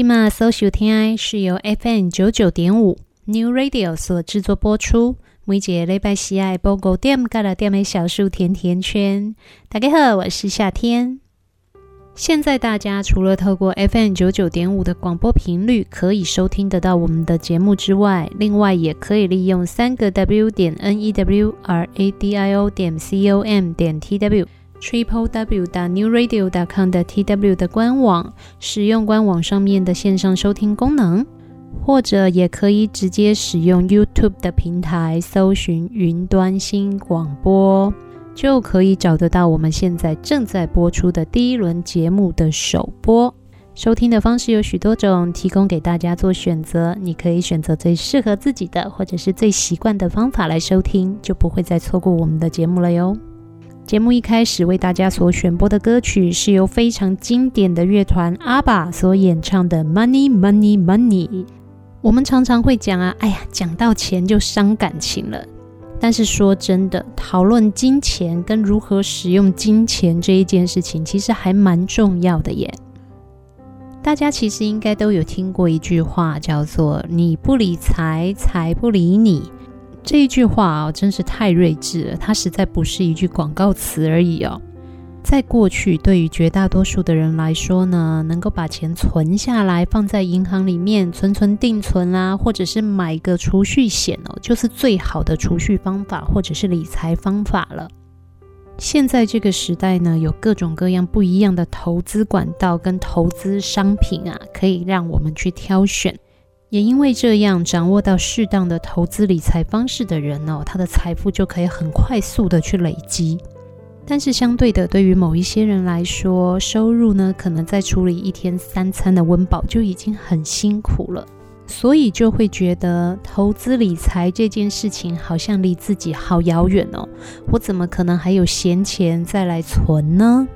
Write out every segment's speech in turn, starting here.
今嘛搜收听爱是由 FM 九九点五 New Radio 所制作播出。每节礼拜四爱播五点，加了点的小树甜甜圈。大家好，我是夏天。现在大家除了透过 FM 九九点五的广播频率可以收听得到我们的节目之外，另外也可以利用三个 W 点 N E W R A D I O 点 C O M 点 T W。Triple W 的 New Radio dot com 的 TW 的官网，使用官网上面的线上收听功能，或者也可以直接使用 YouTube 的平台搜寻云端新广播，就可以找得到我们现在正在播出的第一轮节目的首播。收听的方式有许多种，提供给大家做选择。你可以选择最适合自己的，或者是最习惯的方法来收听，就不会再错过我们的节目了哟。节目一开始为大家所选播的歌曲是由非常经典的乐团 ABBA 所演唱的《Money Money Money》。我们常常会讲啊，哎呀，讲到钱就伤感情了。但是说真的，讨论金钱跟如何使用金钱这一件事情，其实还蛮重要的耶。大家其实应该都有听过一句话，叫做“你不理财，财不理你”。这一句话啊，真是太睿智了。它实在不是一句广告词而已哦。在过去，对于绝大多数的人来说呢，能够把钱存下来，放在银行里面存存定存啊，或者是买个储蓄险哦，就是最好的储蓄方法，或者是理财方法了。现在这个时代呢，有各种各样不一样的投资管道跟投资商品啊，可以让我们去挑选。也因为这样，掌握到适当的投资理财方式的人哦，他的财富就可以很快速的去累积。但是相对的，对于某一些人来说，收入呢，可能在处理一天三餐的温饱就已经很辛苦了。所以就会觉得投资理财这件事情好像离自己好遥远哦，我怎么可能还有闲钱再来存呢？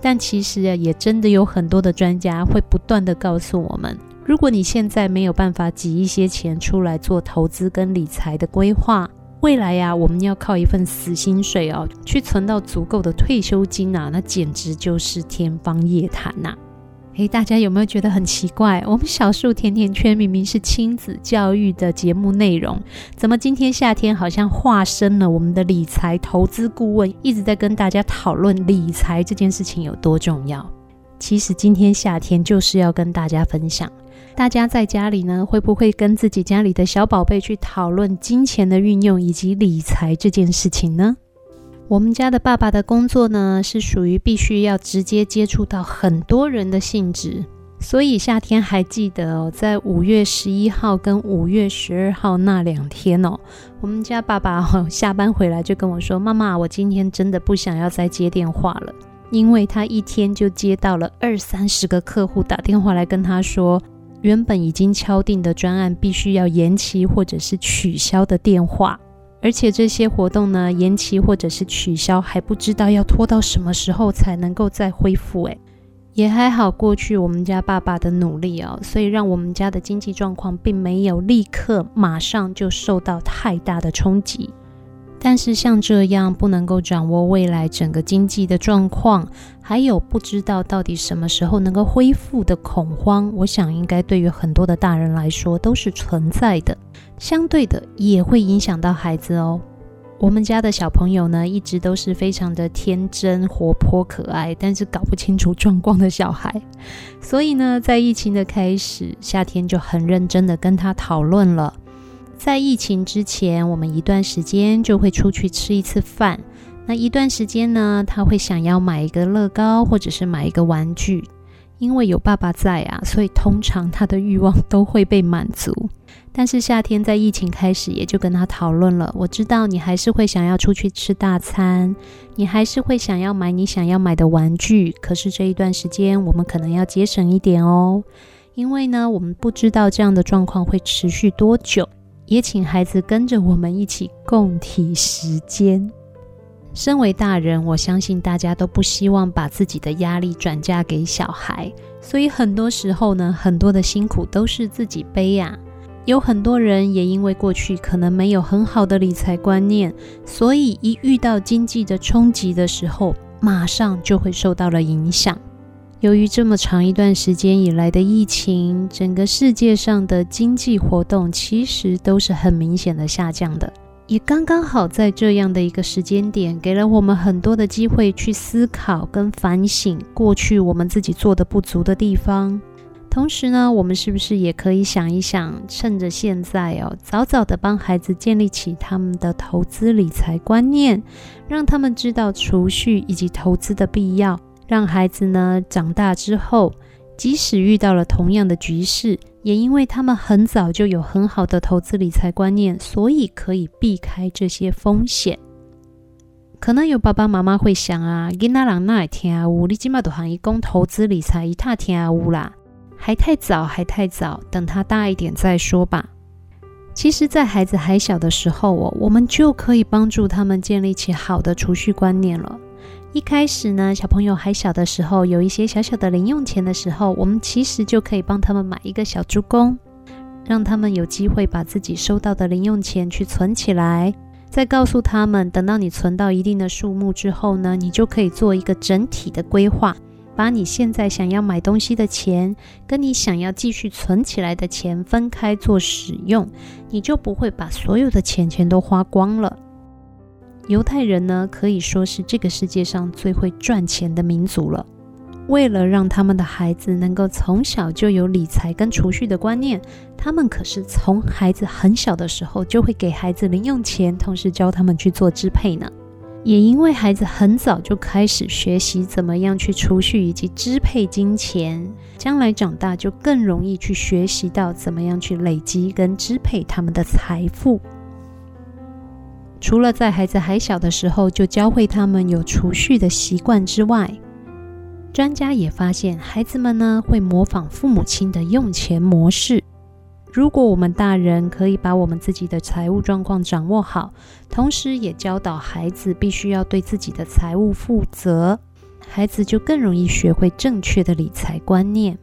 但其实啊，也真的有很多的专家会不断地告诉我们，如果你现在没有办法挤一些钱出来做投资跟理财的规划，未来呀，我们要靠一份死薪水哦，去存到足够的退休金啊，那简直就是天方夜谭呐。诶，大家有没有觉得很奇怪？我们小树甜甜圈明明是亲子教育的节目内容，怎么今天夏天好像化身了我们的理财投资顾问，一直在跟大家讨论理财这件事情有多重要？其实今天夏天就是要跟大家分享，大家在家里呢，会不会跟自己家里的小宝贝去讨论金钱的运用以及理财这件事情呢？我们家的爸爸的工作呢，是属于必须要直接接触到很多人的性质，所以夏天还记得哦，在五月十一号跟五月十二号那两天哦，我们家爸爸哦，下班回来就跟我说：“妈妈，我今天真的不想要再接电话了，因为他一天就接到了二三十个客户打电话来跟他说，原本已经敲定的专案必须要延期或者是取消的电话。”而且这些活动呢，延期或者是取消，还不知道要拖到什么时候才能够再恢复。诶，也还好，过去我们家爸爸的努力哦，所以让我们家的经济状况并没有立刻马上就受到太大的冲击。但是像这样不能够掌握未来整个经济的状况，还有不知道到底什么时候能够恢复的恐慌，我想应该对于很多的大人来说都是存在的。相对的也会影响到孩子哦。我们家的小朋友呢，一直都是非常的天真、活泼、可爱，但是搞不清楚状况的小孩。所以呢，在疫情的开始，夏天就很认真的跟他讨论了。在疫情之前，我们一段时间就会出去吃一次饭。那一段时间呢，他会想要买一个乐高，或者是买一个玩具。因为有爸爸在啊，所以通常他的欲望都会被满足。但是夏天在疫情开始，也就跟他讨论了。我知道你还是会想要出去吃大餐，你还是会想要买你想要买的玩具。可是这一段时间，我们可能要节省一点哦，因为呢，我们不知道这样的状况会持续多久。也请孩子跟着我们一起共体时间。身为大人，我相信大家都不希望把自己的压力转嫁给小孩，所以很多时候呢，很多的辛苦都是自己背呀。有很多人也因为过去可能没有很好的理财观念，所以一遇到经济的冲击的时候，马上就会受到了影响。由于这么长一段时间以来的疫情，整个世界上的经济活动其实都是很明显的下降的。也刚刚好在这样的一个时间点，给了我们很多的机会去思考跟反省过去我们自己做的不足的地方。同时呢，我们是不是也可以想一想，趁着现在哦，早早的帮孩子建立起他们的投资理财观念，让他们知道储蓄以及投资的必要。让孩子呢长大之后，即使遇到了同样的局势，也因为他们很早就有很好的投资理财观念，所以可以避开这些风险。可能有爸爸妈妈会想啊，囡仔人那会听有、啊？你今嘛都喊伊讲投资理财，一塌听有啦，还太早，还太早，等他大一点再说吧。其实，在孩子还小的时候哦，我们就可以帮助他们建立起好的储蓄观念了。一开始呢，小朋友还小的时候，有一些小小的零用钱的时候，我们其实就可以帮他们买一个小猪公，让他们有机会把自己收到的零用钱去存起来。再告诉他们，等到你存到一定的数目之后呢，你就可以做一个整体的规划。把你现在想要买东西的钱，跟你想要继续存起来的钱分开做使用，你就不会把所有的钱钱都花光了。犹太人呢，可以说是这个世界上最会赚钱的民族了。为了让他们的孩子能够从小就有理财跟储蓄的观念，他们可是从孩子很小的时候就会给孩子零用钱，同时教他们去做支配呢。也因为孩子很早就开始学习怎么样去储蓄以及支配金钱，将来长大就更容易去学习到怎么样去累积跟支配他们的财富。除了在孩子还小的时候就教会他们有储蓄的习惯之外，专家也发现孩子们呢会模仿父母亲的用钱模式。如果我们大人可以把我们自己的财务状况掌握好，同时也教导孩子必须要对自己的财务负责，孩子就更容易学会正确的理财观念。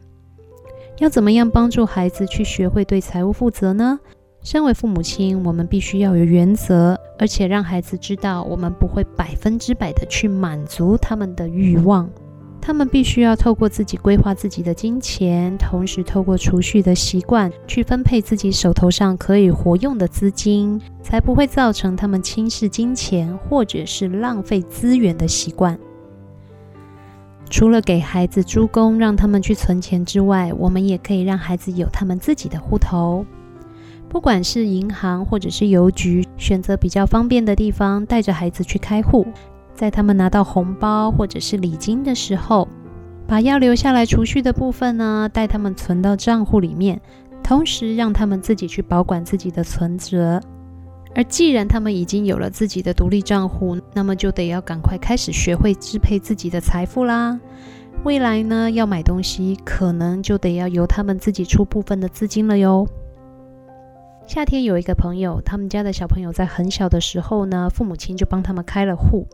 要怎么样帮助孩子去学会对财务负责呢？身为父母亲，我们必须要有原则，而且让孩子知道我们不会百分之百的去满足他们的欲望。他们必须要透过自己规划自己的金钱，同时透过储蓄的习惯去分配自己手头上可以活用的资金，才不会造成他们轻视金钱或者是浪费资源的习惯。除了给孩子助攻让他们去存钱之外，我们也可以让孩子有他们自己的户头，不管是银行或者是邮局，选择比较方便的地方，带着孩子去开户。在他们拿到红包或者是礼金的时候，把要留下来储蓄的部分呢，带他们存到账户里面，同时让他们自己去保管自己的存折。而既然他们已经有了自己的独立账户，那么就得要赶快开始学会支配自己的财富啦。未来呢，要买东西，可能就得要由他们自己出部分的资金了哟。夏天有一个朋友，他们家的小朋友在很小的时候呢，父母亲就帮他们开了户。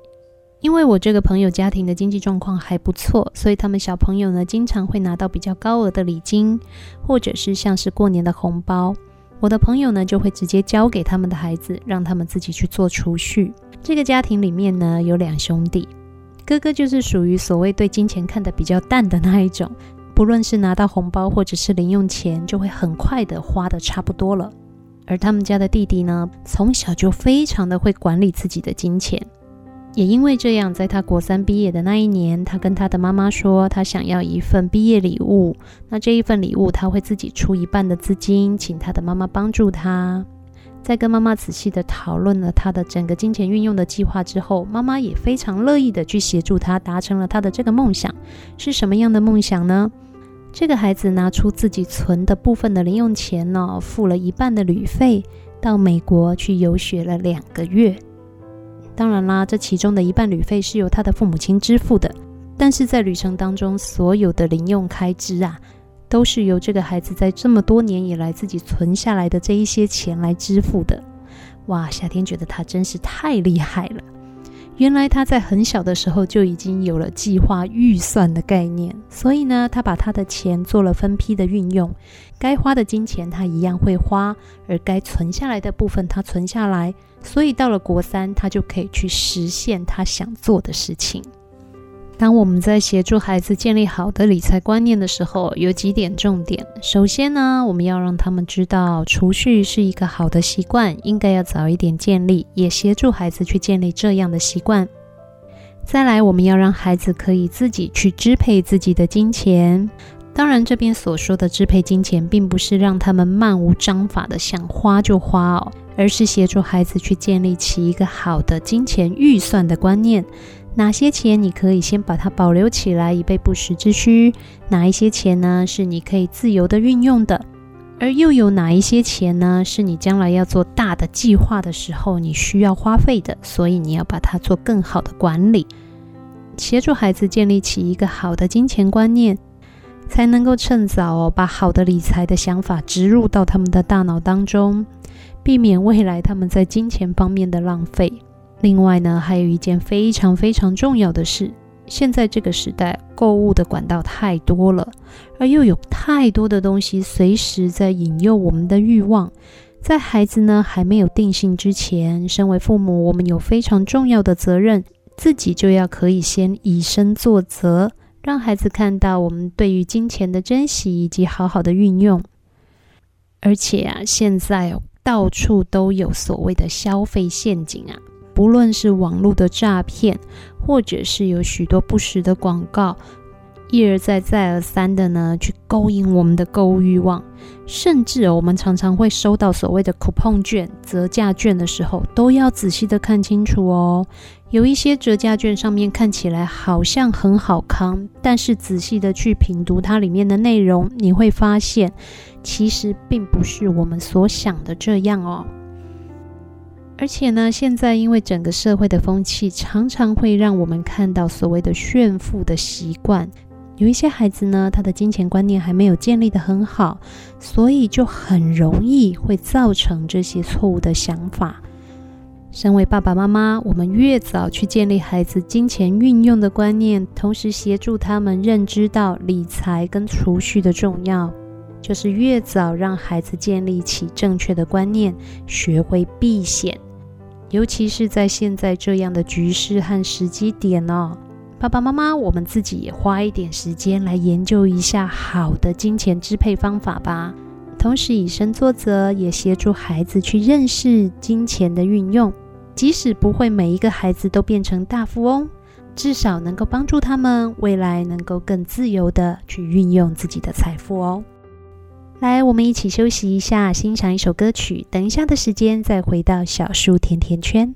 因为我这个朋友家庭的经济状况还不错，所以他们小朋友呢，经常会拿到比较高额的礼金，或者是像是过年的红包。我的朋友呢，就会直接交给他们的孩子，让他们自己去做储蓄。这个家庭里面呢，有两兄弟，哥哥就是属于所谓对金钱看得比较淡的那一种，不论是拿到红包或者是零用钱，就会很快的花得差不多了。而他们家的弟弟呢，从小就非常的会管理自己的金钱。也因为这样，在他国三毕业的那一年，他跟他的妈妈说，他想要一份毕业礼物。那这一份礼物，他会自己出一半的资金，请他的妈妈帮助他。在跟妈妈仔细的讨论了他的整个金钱运用的计划之后，妈妈也非常乐意的去协助他达成了他的这个梦想。是什么样的梦想呢？这个孩子拿出自己存的部分的零用钱呢，付了一半的旅费，到美国去游学了两个月。当然啦，这其中的一半旅费是由他的父母亲支付的，但是在旅程当中，所有的零用开支啊，都是由这个孩子在这么多年以来自己存下来的这一些钱来支付的。哇，夏天觉得他真是太厉害了。原来他在很小的时候就已经有了计划预算的概念，所以呢，他把他的钱做了分批的运用，该花的金钱他一样会花，而该存下来的部分他存下来，所以到了国三，他就可以去实现他想做的事情。当我们在协助孩子建立好的理财观念的时候，有几点重点。首先呢，我们要让他们知道储蓄是一个好的习惯，应该要早一点建立，也协助孩子去建立这样的习惯。再来，我们要让孩子可以自己去支配自己的金钱。当然，这边所说的支配金钱，并不是让他们漫无章法的想花就花哦，而是协助孩子去建立起一个好的金钱预算的观念。哪些钱你可以先把它保留起来，以备不时之需？哪一些钱呢，是你可以自由的运用的？而又有哪一些钱呢？是你将来要做大的计划的时候你需要花费的，所以你要把它做更好的管理，协助孩子建立起一个好的金钱观念，才能够趁早把好的理财的想法植入到他们的大脑当中，避免未来他们在金钱方面的浪费。另外呢，还有一件非常非常重要的事。现在这个时代，购物的管道太多了，而又有太多的东西随时在引诱我们的欲望。在孩子呢还没有定性之前，身为父母，我们有非常重要的责任，自己就要可以先以身作则，让孩子看到我们对于金钱的珍惜以及好好的运用。而且啊，现在哦，到处都有所谓的消费陷阱啊。不论是网络的诈骗，或者是有许多不实的广告，一而再、再而三的呢，去勾引我们的购物欲望，甚至我们常常会收到所谓的 coupon 券、折价券的时候，都要仔细的看清楚哦。有一些折价券上面看起来好像很好康，但是仔细的去品读它里面的内容，你会发现，其实并不是我们所想的这样哦。而且呢，现在因为整个社会的风气，常常会让我们看到所谓的炫富的习惯。有一些孩子呢，他的金钱观念还没有建立得很好，所以就很容易会造成这些错误的想法。身为爸爸妈妈，我们越早去建立孩子金钱运用的观念，同时协助他们认知到理财跟储蓄的重要，就是越早让孩子建立起正确的观念，学会避险。尤其是在现在这样的局势和时机点哦，爸爸妈妈，我们自己也花一点时间来研究一下好的金钱支配方法吧。同时以身作则，也协助孩子去认识金钱的运用。即使不会每一个孩子都变成大富翁，至少能够帮助他们未来能够更自由地去运用自己的财富哦。来，我们一起休息一下，欣赏一首歌曲。等一下的时间，再回到小树甜甜圈。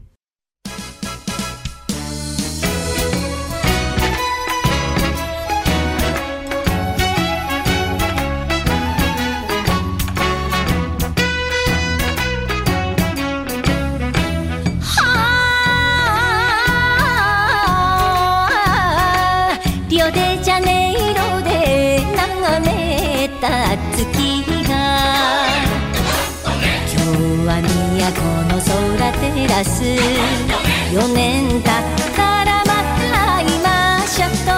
す。4年経ったらまた会いましょうと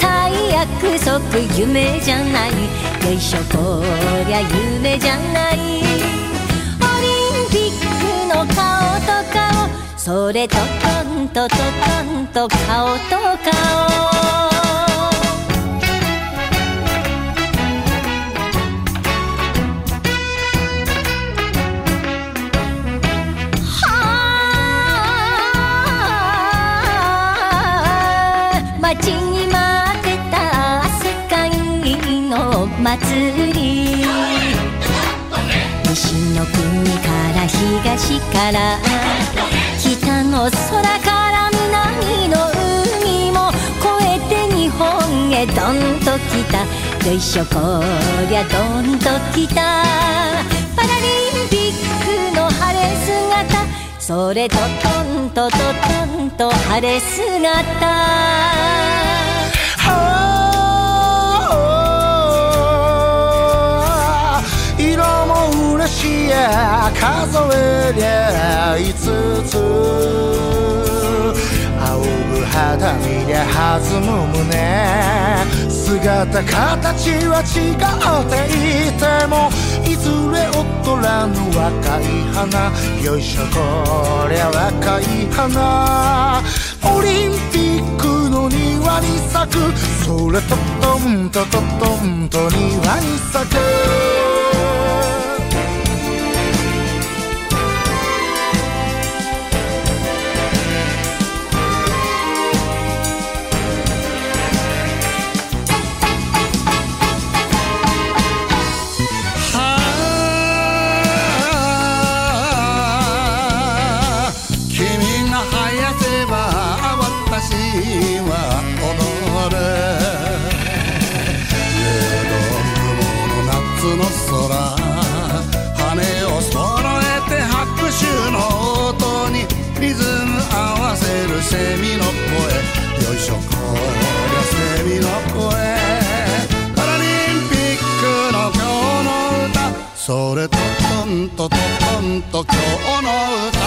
固い約束夢じゃない。よいしょこりゃ夢じゃない。オリンピックの顔と顔。それとトンとトトンと顔と顔。西の国から东から北の空から南の海も越えて日本へどんと来た。よいしょこりゃどんと来た。パラリンピックの晴れ姿。それとトントトトンと晴れ姿。しや数えりゃ五つ仰ぐ肌见りゃ弾む胸姿形は违っていてもいずれ劣らぬ若い花よいしょこりゃ若い花オリンピックの庭に咲くそれとトントトトンと庭に咲くは踊れ。夕暮の夏の空。羽を揃えて拍手の音にリズム合わせるセミの声。よいしょ。こりゃセミの声。パラリンピックの今日の歌。それとトンとトンと今日の歌。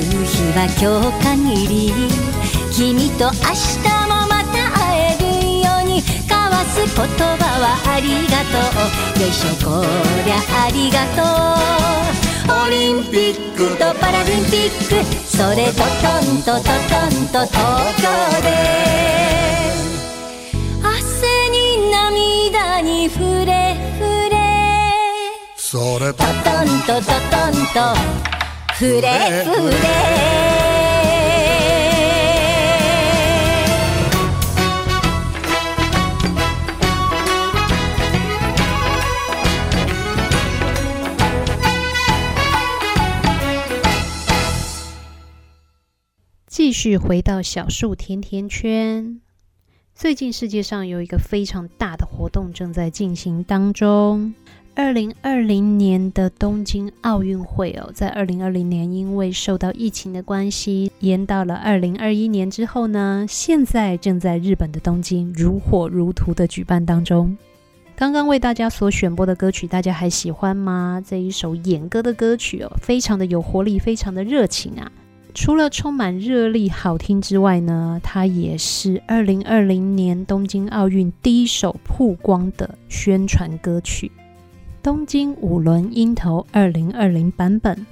日は今日限り君と明日もまた会えるように交わす言叶はありがとう。よいしょこりゃありがとう。オリンピックとパラリンピックそれとトントトトンと东京で。汗に涙に触れ触れ。それ。とトトントトトンと触れ触れ继续回到小树甜甜圈。最近世界上有一个非常大的活动正在进行当中。二零二零年的东京奥运会哦，在二零二零年因为受到疫情的关系，延到了二零二一年之后呢，现在正在日本的东京如火如荼的举办当中。刚刚为大家所选播的歌曲，大家还喜欢吗？这一首演歌的歌曲哦，非常的有活力，非常的热情啊。除了充满热力、好听之外呢，它也是二零二零年东京奥运第一首曝光的宣传歌曲。东京五轮樱头二零二零版本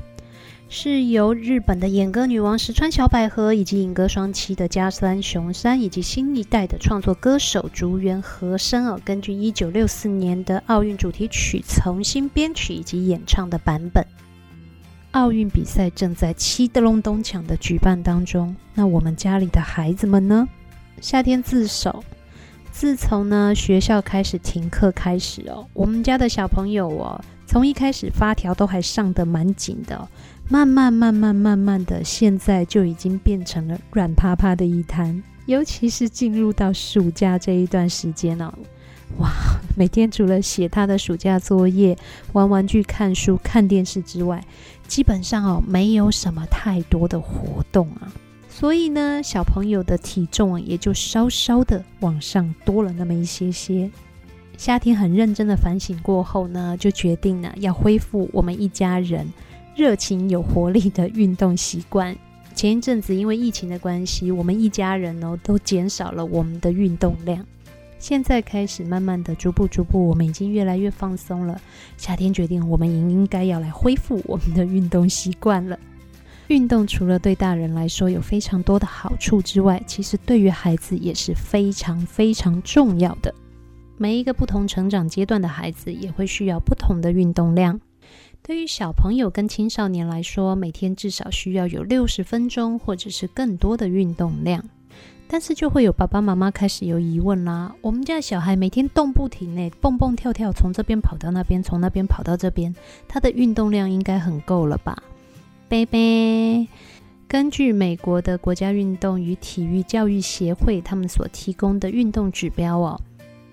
是由日本的演歌女王石川小百合，以及影歌双栖的家山雄山，以及新一代的创作歌手竹原和生哦，根据一九六四年的奥运主题曲重新编曲以及演唱的版本。奥运比赛正在七德隆咚锵的举办当中，那我们家里的孩子们呢？夏天自首，自从呢学校开始停课开始哦，我们家的小朋友哦，从一开始发条都还上得蛮紧的，慢慢慢慢慢慢的，现在就已经变成了软趴趴的一滩。尤其是进入到暑假这一段时间哦，哇，每天除了写他的暑假作业、玩玩具、看书、看电视之外，基本上哦，没有什么太多的活动啊，所以呢，小朋友的体重也就稍稍的往上多了那么一些些。夏天很认真的反省过后呢，就决定了要恢复我们一家人热情有活力的运动习惯。前一阵子因为疫情的关系，我们一家人哦都减少了我们的运动量。现在开始慢慢的、逐步逐步，我们已经越来越放松了。夏天决定，我们应应该要来恢复我们的运动习惯了。运动除了对大人来说有非常多的好处之外，其实对于孩子也是非常非常重要的。每一个不同成长阶段的孩子也会需要不同的运动量。对于小朋友跟青少年来说，每天至少需要有六十分钟或者是更多的运动量。但是就会有爸爸妈妈开始有疑问啦。我们家小孩每天动不停诶，蹦蹦跳跳，从这边跑到那边，从那边跑到这边，他的运动量应该很够了吧？baby，根据美国的国家运动与体育教育协会他们所提供的运动指标哦，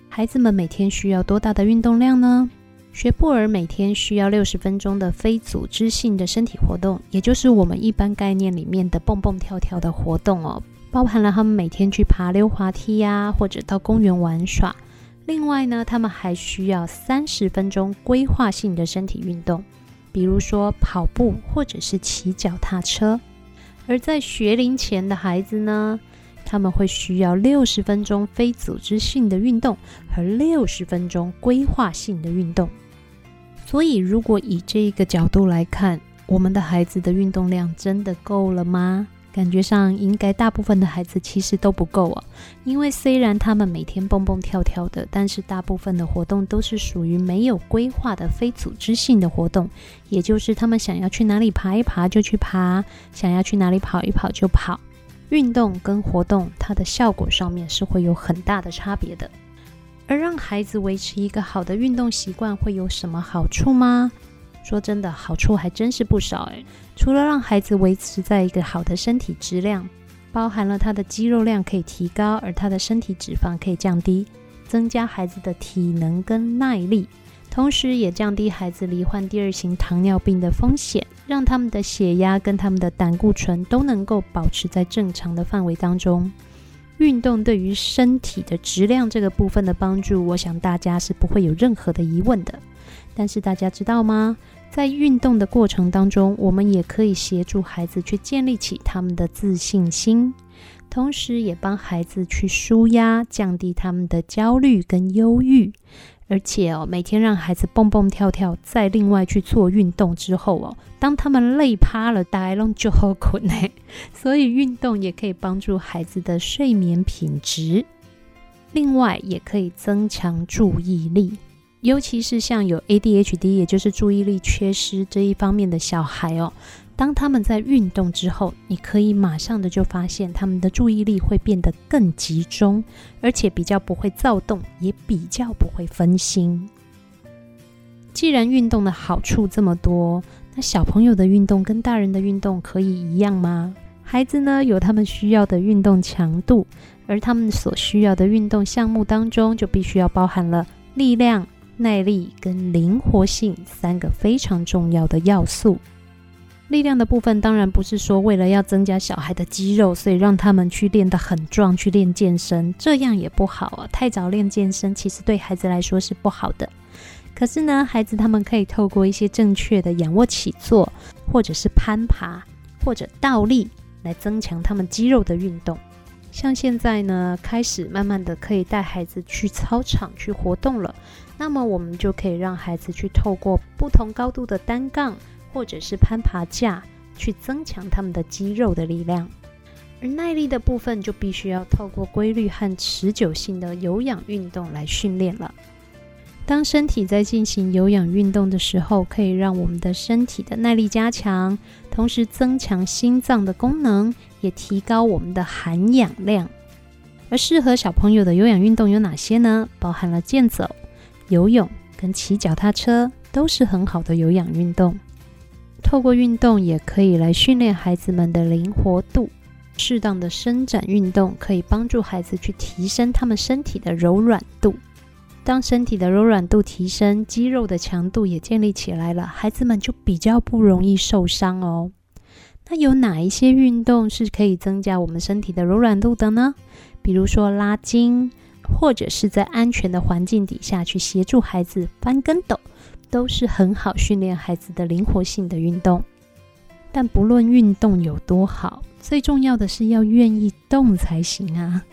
孩子们每天需要多大的运动量呢？学步儿每天需要六十分钟的非组织性的身体活动，也就是我们一般概念里面的蹦蹦跳跳的活动哦。包含了他们每天去爬溜滑梯呀，或者到公园玩耍。另外呢，他们还需要三十分钟规划性的身体运动，比如说跑步或者是骑脚踏车。而在学龄前的孩子呢，他们会需要六十分钟非组织性的运动和六十分钟规划性的运动。所以，如果以这个角度来看，我们的孩子的运动量真的够了吗？感觉上应该大部分的孩子其实都不够哦，因为虽然他们每天蹦蹦跳跳的，但是大部分的活动都是属于没有规划的非组织性的活动，也就是他们想要去哪里爬一爬就去爬，想要去哪里跑一跑就跑。运动跟活动它的效果上面是会有很大的差别的，而让孩子维持一个好的运动习惯会有什么好处吗？说真的，好处还真是不少诶。除了让孩子维持在一个好的身体质量，包含了他的肌肉量可以提高，而他的身体脂肪可以降低，增加孩子的体能跟耐力，同时也降低孩子罹患第二型糖尿病的风险，让他们的血压跟他们的胆固醇都能够保持在正常的范围当中。运动对于身体的质量这个部分的帮助，我想大家是不会有任何的疑问的。但是大家知道吗？在运动的过程当中，我们也可以协助孩子去建立起他们的自信心，同时也帮孩子去舒压，降低他们的焦虑跟忧郁。而且哦，每天让孩子蹦蹦跳跳，再另外去做运动之后哦，当他们累趴了，大概拢就好困。所以运动也可以帮助孩子的睡眠品质，另外也可以增强注意力，尤其是像有 ADHD，也就是注意力缺失这一方面的小孩哦。当他们在运动之后，你可以马上的就发现他们的注意力会变得更集中，而且比较不会躁动，也比较不会分心。既然运动的好处这么多，那小朋友的运动跟大人的运动可以一样吗？孩子呢，有他们需要的运动强度，而他们所需要的运动项目当中，就必须要包含了力量、耐力跟灵活性三个非常重要的要素。力量的部分当然不是说为了要增加小孩的肌肉，所以让他们去练得很壮，去练健身，这样也不好啊。太早练健身其实对孩子来说是不好的。可是呢，孩子他们可以透过一些正确的仰卧起坐，或者是攀爬，或者倒立，来增强他们肌肉的运动。像现在呢，开始慢慢的可以带孩子去操场去活动了，那么我们就可以让孩子去透过不同高度的单杠。或者是攀爬架，去增强他们的肌肉的力量，而耐力的部分就必须要透过规律和持久性的有氧运动来训练了。当身体在进行有氧运动的时候，可以让我们的身体的耐力加强，同时增强心脏的功能，也提高我们的含氧量。而适合小朋友的有氧运动有哪些呢？包含了健走、游泳跟骑脚踏车，都是很好的有氧运动。透过运动也可以来训练孩子们的灵活度，适当的伸展运动可以帮助孩子去提升他们身体的柔软度。当身体的柔软度提升，肌肉的强度也建立起来了，孩子们就比较不容易受伤哦。那有哪一些运动是可以增加我们身体的柔软度的呢？比如说拉筋，或者是在安全的环境底下去协助孩子翻跟斗。都是很好训练孩子的灵活性的运动，但不论运动有多好，最重要的是要愿意动才行啊！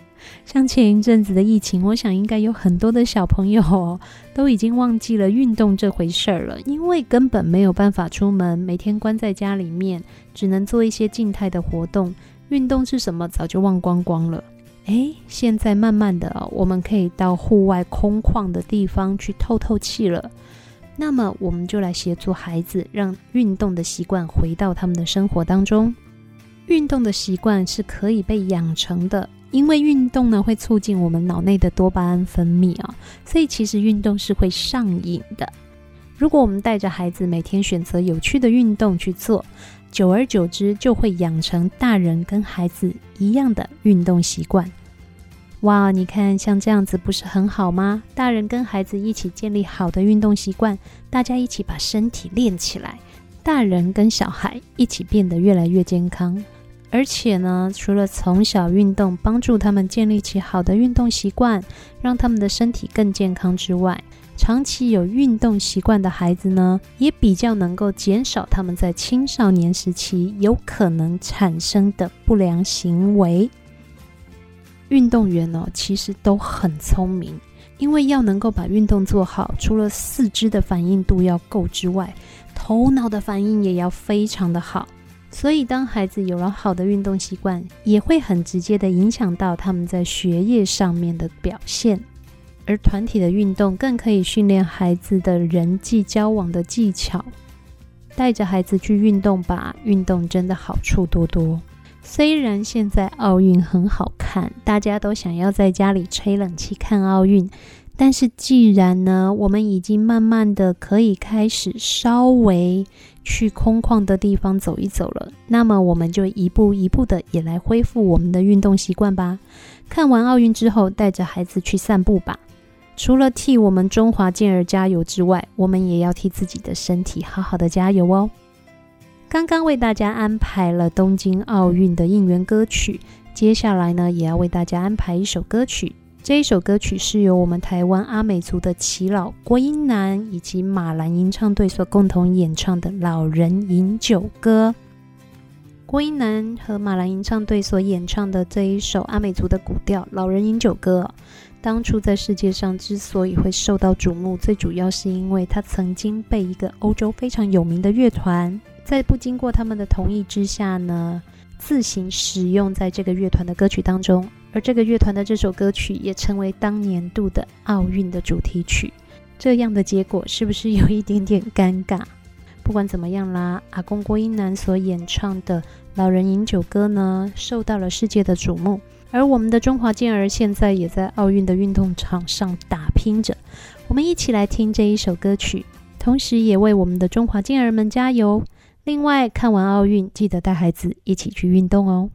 像前一阵子的疫情，我想应该有很多的小朋友，都已经忘记了运动这回事儿了，因为根本没有办法出门，每天关在家里面，只能做一些静态的活动。运动是什么，早就忘光光了。诶，现在慢慢的，我们可以到户外空旷的地方去透透气了。那么，我们就来协助孩子，让运动的习惯回到他们的生活当中。运动的习惯是可以被养成的，因为运动呢会促进我们脑内的多巴胺分泌啊，所以其实运动是会上瘾的。如果我们带着孩子每天选择有趣的运动去做，久而久之就会养成大人跟孩子一样的运动习惯。哇，你看像这样子不是很好吗？大人跟孩子一起建立好的运动习惯，大家一起把身体练起来，大人跟小孩一起变得越来越健康。而且呢，除了从小运动帮助他们建立起好的运动习惯，让他们的身体更健康之外，长期有运动习惯的孩子呢，也比较能够减少他们在青少年时期有可能产生的不良行为。运动员呢，其实都很聪明，因为要能够把运动做好，除了四肢的反应度要够之外，头脑的反应也要非常的好。所以，当孩子有了好的运动习惯，也会很直接的影响到他们在学业上面的表现。而团体的运动更可以训练孩子的人际交往的技巧。带着孩子去运动吧，运动真的好处多多。虽然现在奥运很好看，大家都想要在家里吹冷气看奥运，但是既然呢，我们已经慢慢的可以开始稍微去空旷的地方走一走了，那么我们就一步一步的也来恢复我们的运动习惯吧。看完奥运之后，带着孩子去散步吧。除了替我们中华健儿加油之外，我们也要替自己的身体好好的加油哦。刚刚为大家安排了东京奥运的应援歌曲，接下来呢，也要为大家安排一首歌曲。这一首歌曲是由我们台湾阿美族的耆老郭英男以及马兰吟唱队所共同演唱的《老人饮酒歌》。郭英男和马兰吟唱队所演唱的这一首阿美族的古调《老人饮酒歌》，当初在世界上之所以会受到瞩目，最主要是因为它曾经被一个欧洲非常有名的乐团。在不经过他们的同意之下呢，自行使用在这个乐团的歌曲当中，而这个乐团的这首歌曲也成为当年度的奥运的主题曲。这样的结果是不是有一点点尴尬？不管怎么样啦，阿公郭英男所演唱的《老人饮酒歌》呢，受到了世界的瞩目。而我们的中华健儿现在也在奥运的运动场上打拼着。我们一起来听这一首歌曲，同时也为我们的中华健儿们加油。另外，看完奥运，记得带孩子一起去运动哦。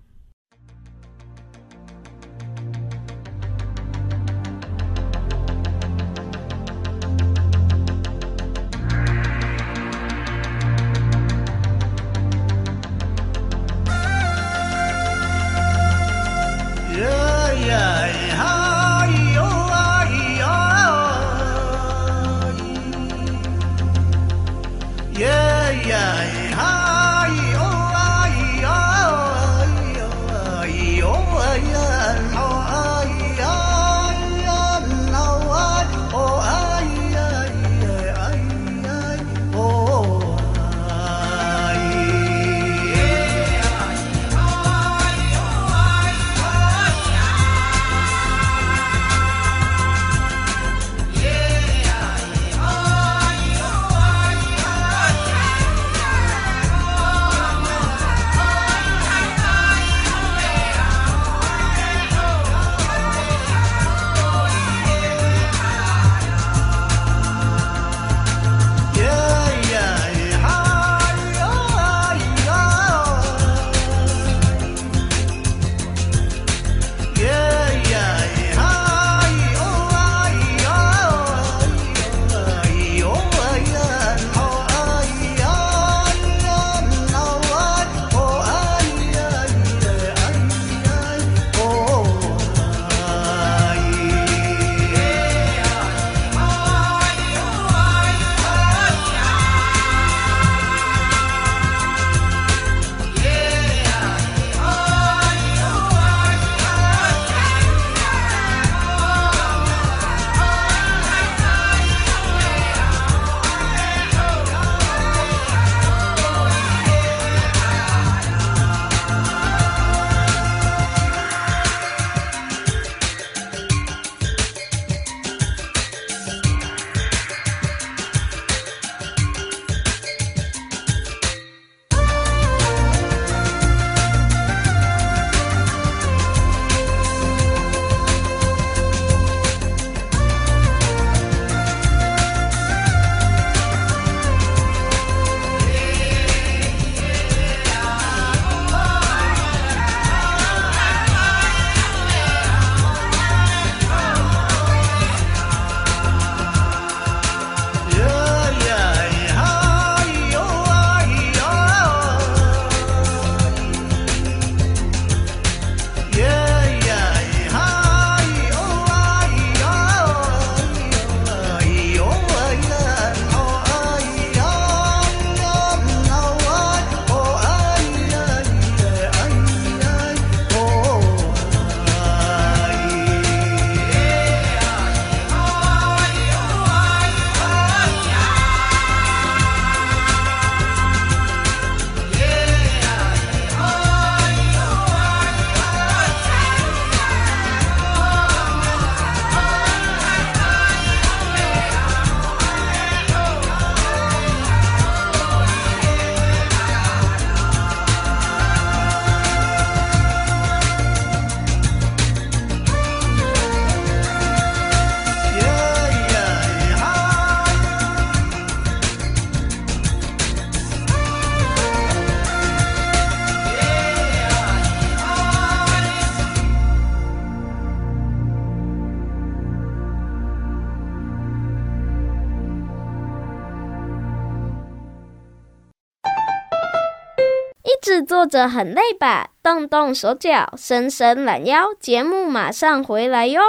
着很累吧？动动手脚，伸伸懒腰。节目马上回来哟！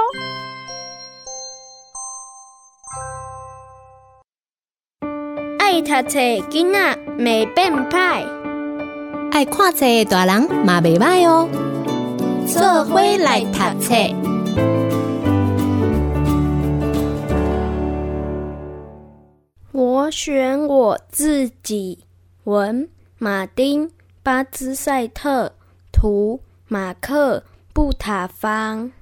爱读册囡仔袂变歹，爱看册大人嘛袂歹哦。做伙来读册。我选我自己。文：马丁·巴兹赛特，图：马克·布塔方。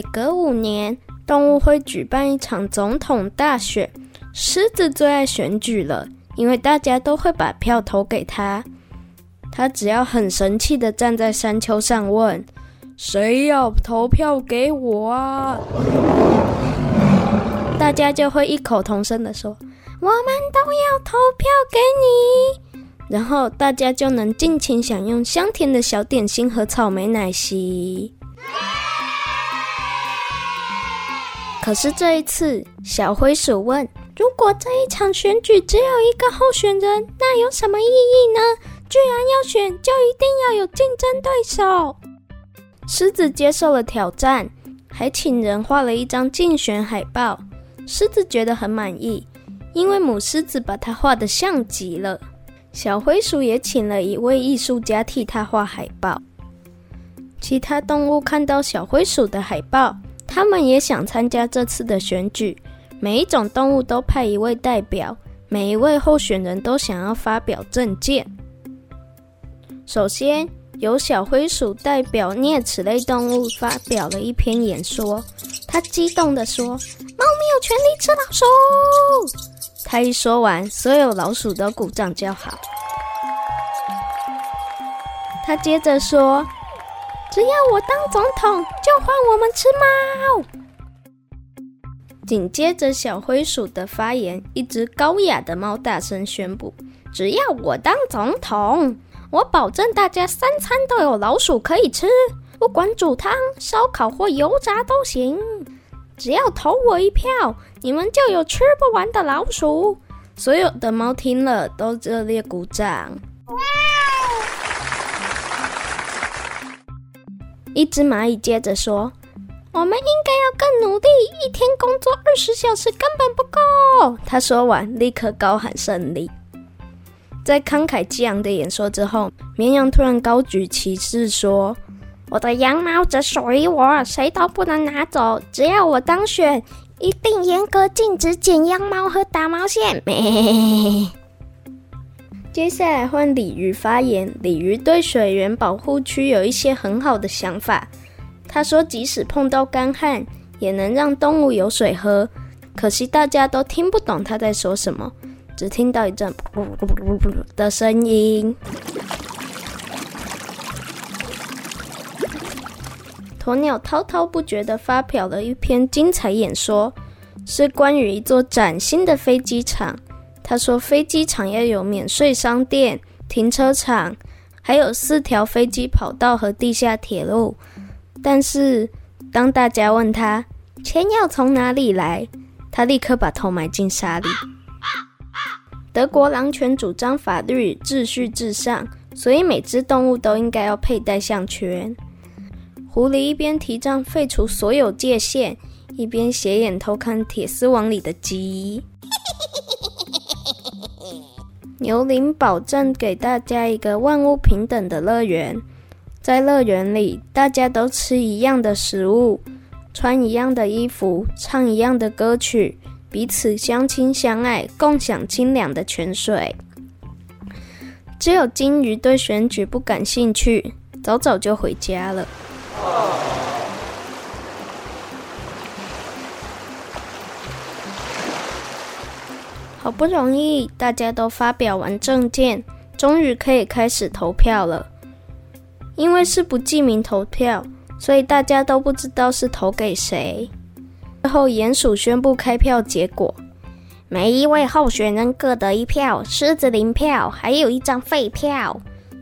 每隔五年，动物会举办一场总统大选。狮子最爱选举了，因为大家都会把票投给他。他只要很神气地站在山丘上问：“谁要投票给我啊？”大家就会异口同声地说：“我们都要投票给你。”然后大家就能尽情享用香甜的小点心和草莓奶昔。可是这一次，小灰鼠问：“如果这一场选举只有一个候选人，那有什么意义呢？既然要选，就一定要有竞争对手。”狮子接受了挑战，还请人画了一张竞选海报。狮子觉得很满意，因为母狮子把它画得像极了。小灰鼠也请了一位艺术家替他画海报。其他动物看到小灰鼠的海报。他们也想参加这次的选举。每一种动物都派一位代表，每一位候选人都想要发表政见。首先，由小灰鼠代表啮齿类动物发表了一篇演说。他激动地说：“猫咪有权利吃老鼠！”他一说完，所有老鼠都鼓掌叫好。他接着说。只要我当总统，就换我们吃猫。紧接着，小灰鼠的发言，一只高雅的猫大声宣布：“只要我当总统，我保证大家三餐都有老鼠可以吃，不管煮汤、烧烤或油炸都行。只要投我一票，你们就有吃不完的老鼠。”所有的猫听了都热烈鼓掌。一只蚂蚁接着说：“我们应该要更努力，一天工作二十小时根本不够。”他说完，立刻高喊胜利。在慷慨激昂的演说之后，绵羊突然高举旗帜说：“我的羊毛只属于我，谁都不能拿走。只要我当选，一定严格禁止剪羊毛和打毛线。” 接下来换鲤鱼发言。鲤鱼对水源保护区有一些很好的想法。他说，即使碰到干旱，也能让动物有水喝。可惜大家都听不懂他在说什么，只听到一阵噗噗噗噗噗的声音。鸵鸟滔滔不绝地发表了一篇精彩演说，是关于一座崭新的飞机场。他说：“飞机场要有免税商店、停车场，还有四条飞机跑道和地下铁路。但是，当大家问他钱要从哪里来，他立刻把头埋进沙里。德国狼犬主张法律秩序至上，所以每只动物都应该要佩戴项圈。狐狸一边提倡废除所有界限，一边斜眼偷看铁丝网里的鸡。”牛羚保证给大家一个万物平等的乐园，在乐园里，大家都吃一样的食物，穿一样的衣服，唱一样的歌曲，彼此相亲相爱，共享清凉的泉水。只有金鱼对选举不感兴趣，早早就回家了。好不容易大家都发表完证件，终于可以开始投票了。因为是不记名投票，所以大家都不知道是投给谁。最后，鼹鼠宣布开票结果：每一位候选人各得一票，狮子零票，还有一张废票。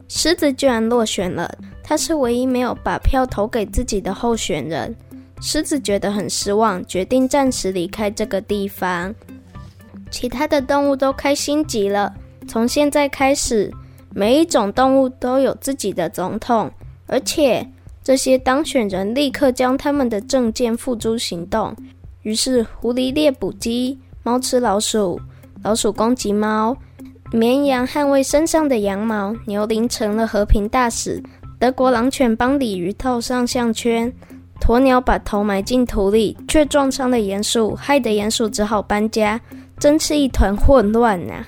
狮子居然落选了，他是唯一没有把票投给自己的候选人。狮子觉得很失望，决定暂时离开这个地方。其他的动物都开心极了。从现在开始，每一种动物都有自己的总统，而且这些当选人立刻将他们的证件付诸行动。于是，狐狸猎捕鸡，猫吃老鼠，老鼠攻击猫，绵羊捍卫身上的羊毛，牛铃成了和平大使，德国狼犬帮鲤鱼套上项圈，鸵鸟把头埋进土里，却撞伤了鼹鼠，害得鼹鼠只好搬家，真是一团混乱呐、啊！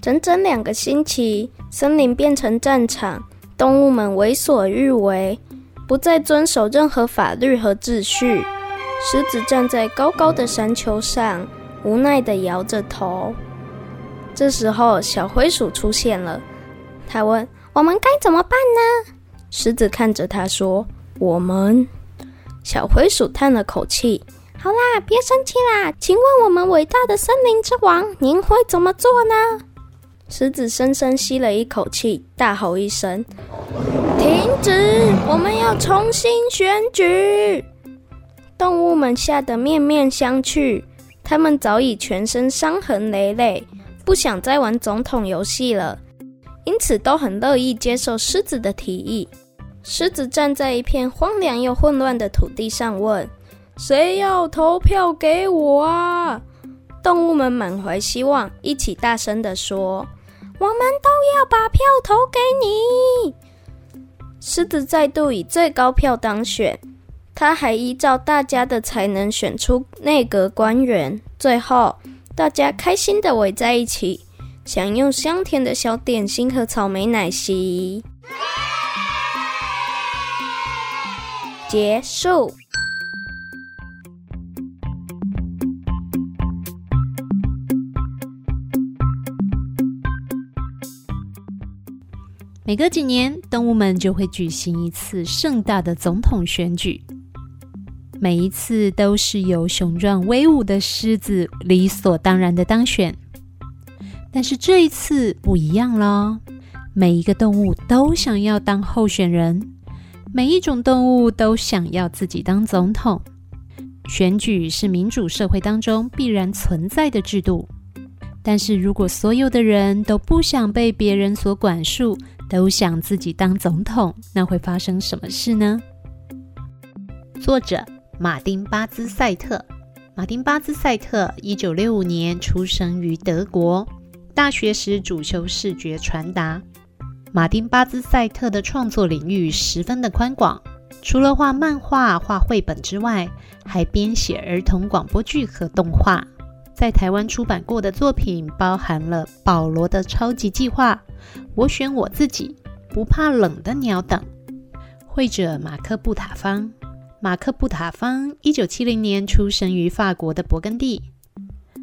整整两个星期，森林变成战场，动物们为所欲为，不再遵守任何法律和秩序。狮子站在高高的山丘上，无奈地摇着头。这时候，小灰鼠出现了，他问：“我们该怎么办呢？”狮子看着他说：“我们。”小灰鼠叹了口气：“好啦，别生气啦，请问我们伟大的森林之王，您会怎么做呢？”狮子深深吸了一口气，大吼一声：“停止！我们要重新选举！”动物们吓得面面相觑，他们早已全身伤痕累累，不想再玩总统游戏了，因此都很乐意接受狮子的提议。狮子站在一片荒凉又混乱的土地上，问：“谁要投票给我啊？”动物们满怀希望，一起大声地说。我们都要把票投给你。狮子再度以最高票当选，他还依照大家的才能选出内阁官员。最后，大家开心地围在一起，享用香甜的小点心和草莓奶昔。结束。每隔几年，动物们就会举行一次盛大的总统选举。每一次都是由雄壮威武的狮子理所当然的当选。但是这一次不一样了，每一个动物都想要当候选人，每一种动物都想要自己当总统。选举是民主社会当中必然存在的制度。但是如果所有的人都不想被别人所管束，都想自己当总统，那会发生什么事呢？作者马丁·巴兹赛特。马丁·巴兹赛特，一九六五年出生于德国，大学时主修视觉传达。马丁·巴兹赛特的创作领域十分的宽广，除了画漫画、画绘本之外，还编写儿童广播剧和动画。在台湾出版过的作品包含了《保罗的超级计划》。我选我自己，不怕冷的鸟等。绘者马克布塔方，马克布塔方，一九七零年出生于法国的勃艮第。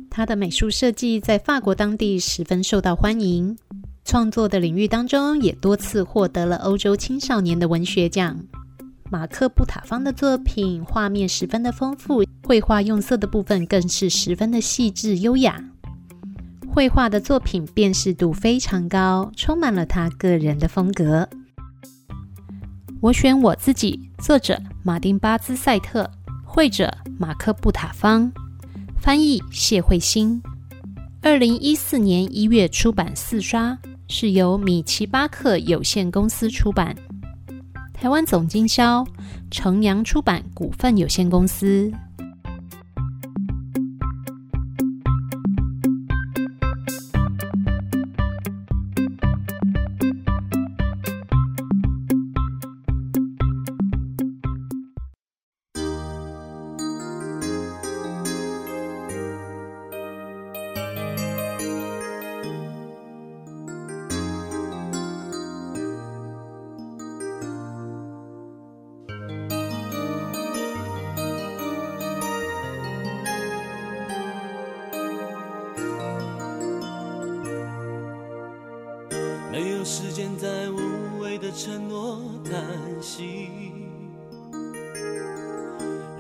他的美术设计在法国当地十分受到欢迎，创作的领域当中也多次获得了欧洲青少年的文学奖。马克布塔方的作品画面十分的丰富，绘画用色的部分更是十分的细致优雅。绘画的作品辨识度非常高，充满了他个人的风格。我选我自己，作者马丁·巴兹赛特，绘者马克·布塔方，翻译谢慧欣。二零一四年一月出版四刷，是由米奇巴克有限公司出版。台湾总经销城阳出版股份有限公司。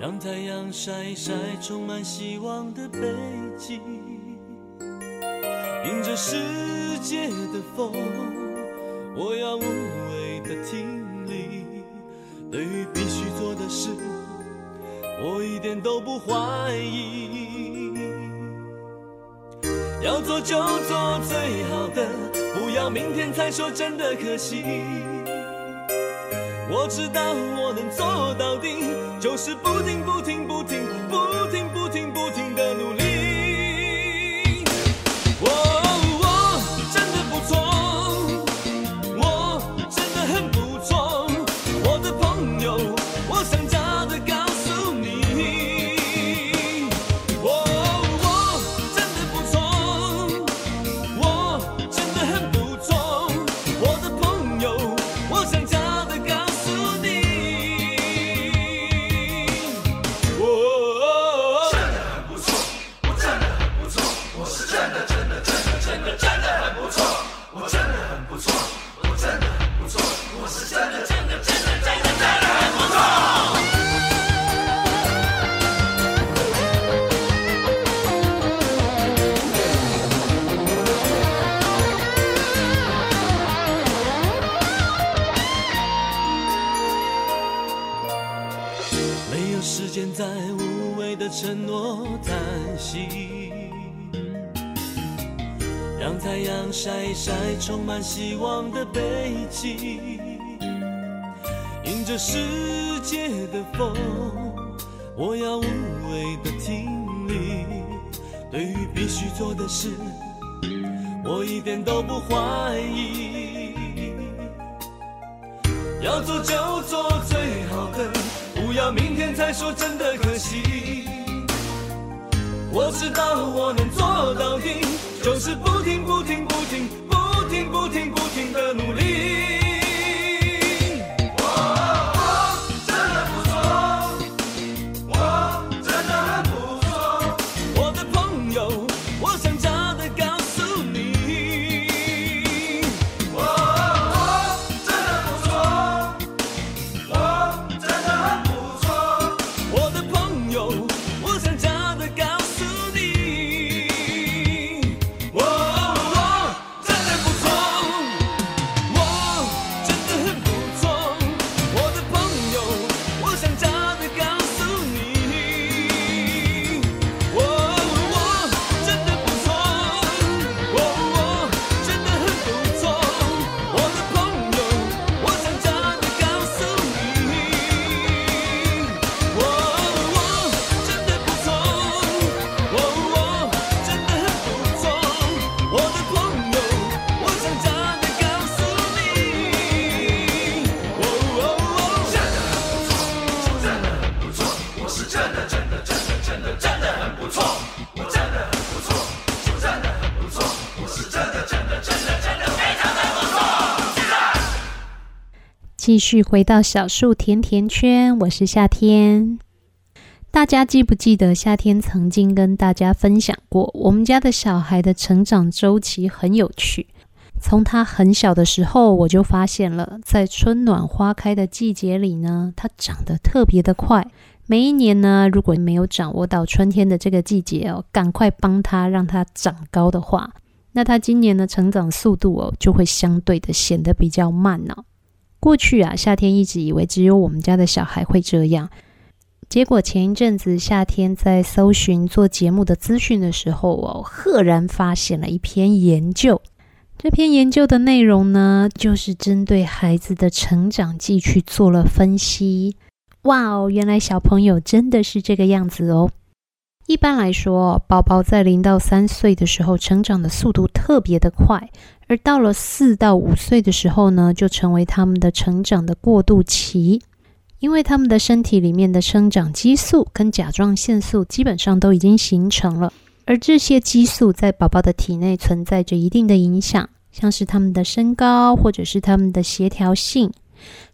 让太阳晒一晒充满希望的北极，迎着世界的风，我要无畏的挺立。对于必须做的事，我一点都不怀疑。要做就做最好的，不要明天才说真的可惜。我知道我能做到底，就是不停不停不停不停不停不停的努力。太阳晒一晒充满希望的背脊，迎着世界的风，我要无畏的挺立。对于必须做的事，我一点都不怀疑。要做就做最好的，不要明天才说真的可惜。我知道我能做到底，就是不停不停不停不停不停不停的努力。继续回到小树甜甜圈，我是夏天。大家记不记得夏天曾经跟大家分享过，我们家的小孩的成长周期很有趣。从他很小的时候，我就发现了，在春暖花开的季节里呢，他长得特别的快。每一年呢，如果没有掌握到春天的这个季节哦，赶快帮他让他长高的话，那他今年的成长速度哦，就会相对的显得比较慢呢。过去啊，夏天一直以为只有我们家的小孩会这样。结果前一阵子，夏天在搜寻做节目的资讯的时候哦，赫然发现了一篇研究。这篇研究的内容呢，就是针对孩子的成长记去做了分析。哇哦，原来小朋友真的是这个样子哦。一般来说，宝宝在零到三岁的时候，成长的速度特别的快。而到了四到五岁的时候呢，就成为他们的成长的过渡期，因为他们的身体里面的生长激素跟甲状腺素基本上都已经形成了，而这些激素在宝宝的体内存在着一定的影响，像是他们的身高或者是他们的协调性。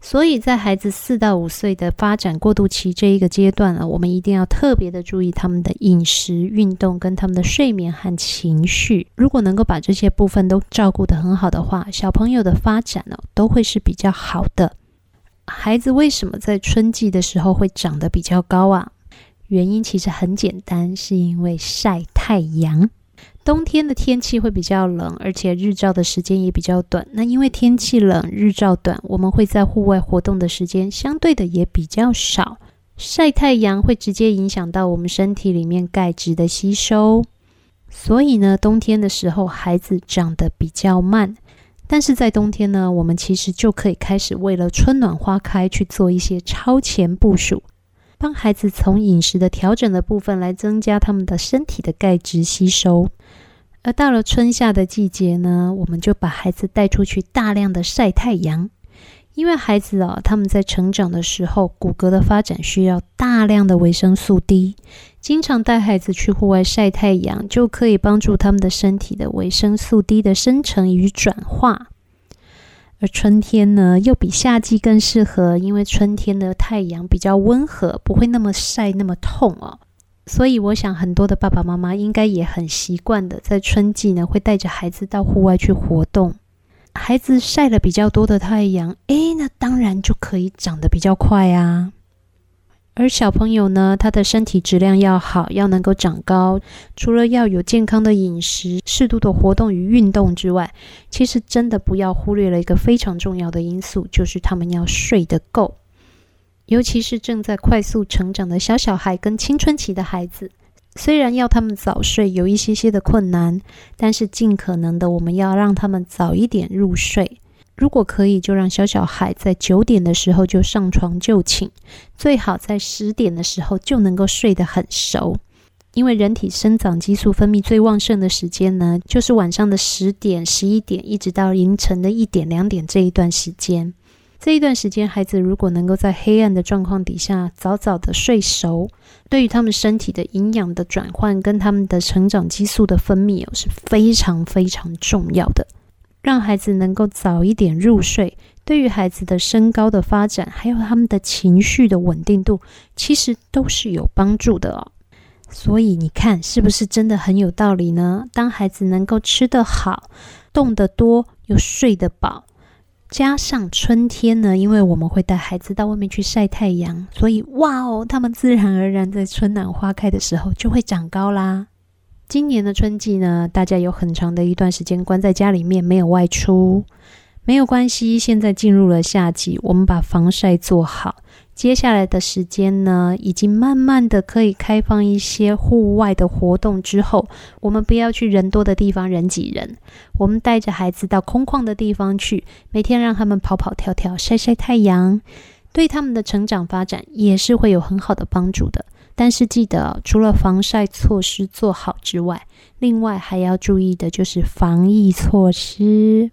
所以在孩子四到五岁的发展过渡期这一个阶段呢，我们一定要特别的注意他们的饮食、运动跟他们的睡眠和情绪。如果能够把这些部分都照顾得很好的话，小朋友的发展呢都会是比较好的。孩子为什么在春季的时候会长得比较高啊？原因其实很简单，是因为晒太阳。冬天的天气会比较冷，而且日照的时间也比较短。那因为天气冷，日照短，我们会在户外活动的时间相对的也比较少。晒太阳会直接影响到我们身体里面钙质的吸收，所以呢，冬天的时候孩子长得比较慢。但是在冬天呢，我们其实就可以开始为了春暖花开去做一些超前部署，帮孩子从饮食的调整的部分来增加他们的身体的钙质吸收。而到了春夏的季节呢，我们就把孩子带出去大量的晒太阳，因为孩子啊，他们在成长的时候，骨骼的发展需要大量的维生素 D，经常带孩子去户外晒太阳，就可以帮助他们的身体的维生素 D 的生成与转化。而春天呢，又比夏季更适合，因为春天的太阳比较温和，不会那么晒那么痛哦。所以，我想很多的爸爸妈妈应该也很习惯的，在春季呢，会带着孩子到户外去活动。孩子晒了比较多的太阳，诶，那当然就可以长得比较快啊。而小朋友呢，他的身体质量要好，要能够长高，除了要有健康的饮食、适度的活动与运动之外，其实真的不要忽略了一个非常重要的因素，就是他们要睡得够。尤其是正在快速成长的小小孩跟青春期的孩子，虽然要他们早睡有一些些的困难，但是尽可能的我们要让他们早一点入睡。如果可以，就让小小孩在九点的时候就上床就寝，最好在十点的时候就能够睡得很熟。因为人体生长激素分泌最旺盛的时间呢，就是晚上的十点、十一点，一直到凌晨的一点、两点这一段时间。这一段时间，孩子如果能够在黑暗的状况底下早早的睡熟，对于他们身体的营养的转换跟他们的成长激素的分泌哦，是非常非常重要的。让孩子能够早一点入睡，对于孩子的身高的发展，还有他们的情绪的稳定度，其实都是有帮助的哦。所以你看，是不是真的很有道理呢？当孩子能够吃得好、动得多，又睡得饱。加上春天呢，因为我们会带孩子到外面去晒太阳，所以哇哦，他们自然而然在春暖花开的时候就会长高啦。今年的春季呢，大家有很长的一段时间关在家里面，没有外出，没有关系。现在进入了夏季，我们把防晒做好。接下来的时间呢，已经慢慢的可以开放一些户外的活动之后，我们不要去人多的地方人挤人，我们带着孩子到空旷的地方去，每天让他们跑跑跳跳、晒晒太阳，对他们的成长发展也是会有很好的帮助的。但是记得，除了防晒措施做好之外，另外还要注意的就是防疫措施。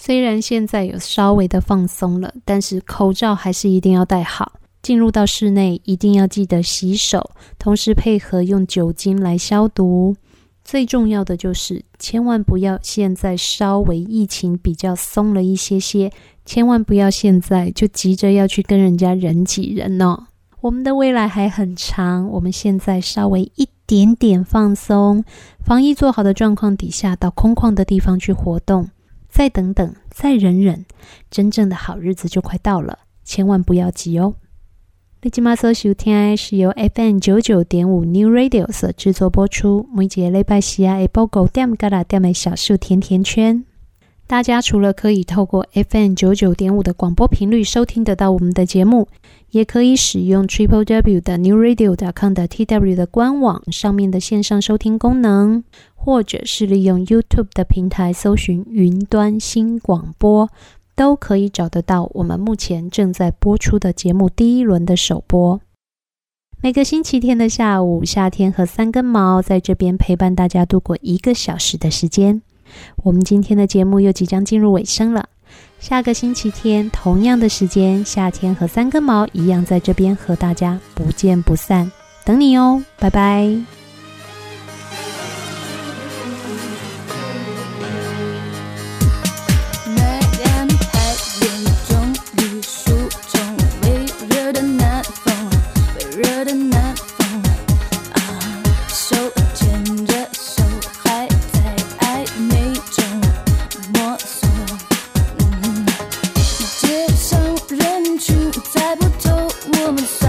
虽然现在有稍微的放松了，但是口罩还是一定要戴好。进入到室内一定要记得洗手，同时配合用酒精来消毒。最重要的就是千万不要现在稍微疫情比较松了一些些，千万不要现在就急着要去跟人家人挤人哦。我们的未来还很长，我们现在稍微一点点放松，防疫做好的状况底下，到空旷的地方去活动。再等等，再忍忍，真正的好日子就快到了，千万不要急哦。你今麦所收听是由 FM 九九点五 New Radio 所制作播出，每节礼拜四啊，下午五点到六点的小树甜甜圈。大家除了可以透过 FM 九九点五的广播频率收听得到我们的节目，也可以使用 Triple W 的 New Radio 点 com 的 TW 的官网上面的线上收听功能，或者是利用 YouTube 的平台搜寻云端新广播，都可以找得到我们目前正在播出的节目第一轮的首播。每个星期天的下午，夏天和三根毛在这边陪伴大家度过一个小时的时间。我们今天的节目又即将进入尾声了，下个星期天同样的时间，夏天和三根毛一样在这边和大家不见不散，等你哦，拜拜。human side.